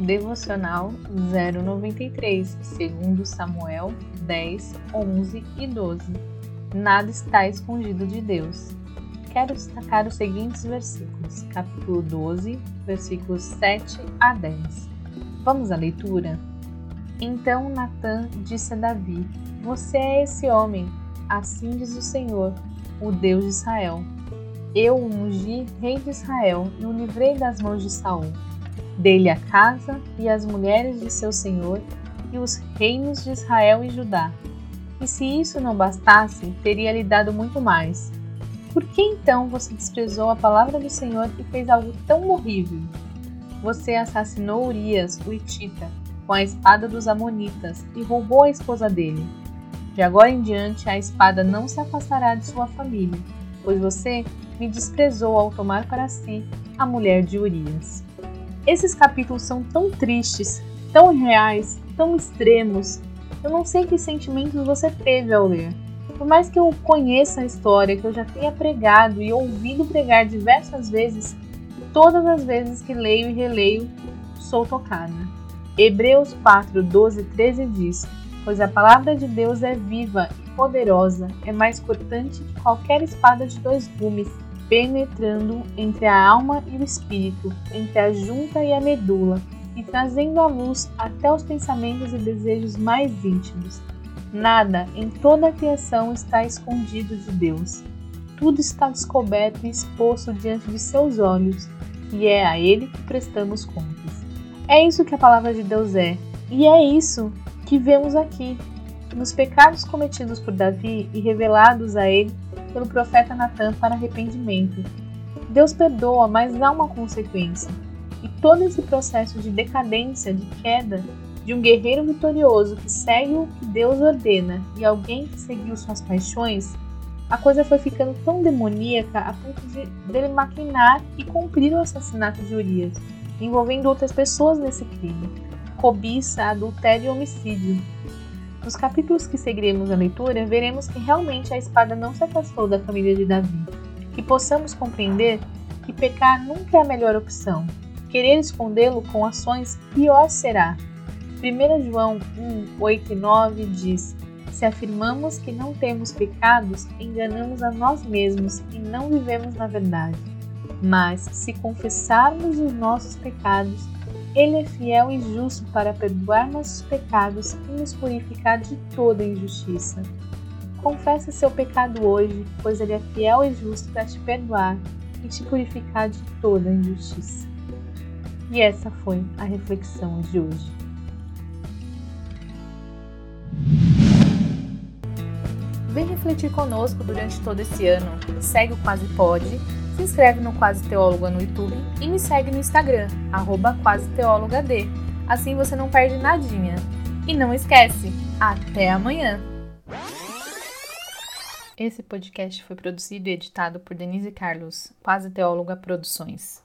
Devocional 093, segundo Samuel 10, 11 e 12. Nada está escondido de Deus. Quero destacar os seguintes versículos, capítulo 12, versículos 7 a 10. Vamos à leitura? Então Natã disse a Davi: Você é esse homem, assim diz o Senhor, o Deus de Israel. Eu o ungi rei de Israel e o livrei das mãos de Saul. Dei-lhe a casa e as mulheres de seu senhor e os reinos de Israel e Judá. E se isso não bastasse, teria lhe dado muito mais. Por que então você desprezou a palavra do Senhor e fez algo tão horrível? Você assassinou Urias, o Itita, com a espada dos Amonitas e roubou a esposa dele. De agora em diante a espada não se afastará de sua família, pois você me desprezou ao tomar para si a mulher de Urias. Esses capítulos são tão tristes, tão reais, tão extremos. Eu não sei que sentimentos você teve ao ler. Por mais que eu conheça a história, que eu já tenha pregado e ouvido pregar diversas vezes, todas as vezes que leio e releio, sou tocada. Hebreus 4, 12 e 13 diz: Pois a palavra de Deus é viva e poderosa, é mais cortante que qualquer espada de dois gumes, penetrando entre a alma e o espírito, entre a junta e a medula, e trazendo à luz até os pensamentos e desejos mais íntimos. Nada em toda a criação está escondido de Deus. Tudo está descoberto e exposto diante de seus olhos, e é a Ele que prestamos contas. É isso que a palavra de Deus é. E é isso que vemos aqui, nos pecados cometidos por Davi e revelados a ele pelo profeta Natan para arrependimento. Deus perdoa, mas há uma consequência. E todo esse processo de decadência, de queda, de um guerreiro vitorioso que segue o que Deus ordena e alguém que seguiu suas paixões, a coisa foi ficando tão demoníaca a ponto de dele maquinar e cumprir o assassinato de Urias envolvendo outras pessoas nesse crime, cobiça, adultério e homicídio. Nos capítulos que seguiremos a leitura, veremos que realmente a espada não se afastou da família de Davi, que possamos compreender que pecar nunca é a melhor opção. Querer escondê-lo com ações pior será. 1 João 1, 8 e 9 diz: Se afirmamos que não temos pecados, enganamos a nós mesmos e não vivemos na verdade. Mas, se confessarmos os nossos pecados, Ele é fiel e justo para perdoar nossos pecados e nos purificar de toda injustiça. Confessa seu pecado hoje, pois Ele é fiel e justo para te perdoar e te purificar de toda injustiça. E essa foi a reflexão de hoje. Vem refletir conosco durante todo esse ano. Segue o Quase Pode inscreve no Quase Teóloga no YouTube e me segue no Instagram, arroba quaseteólogad. Assim você não perde nadinha. E não esquece, até amanhã! Esse podcast foi produzido e editado por Denise Carlos, Quase Teóloga Produções.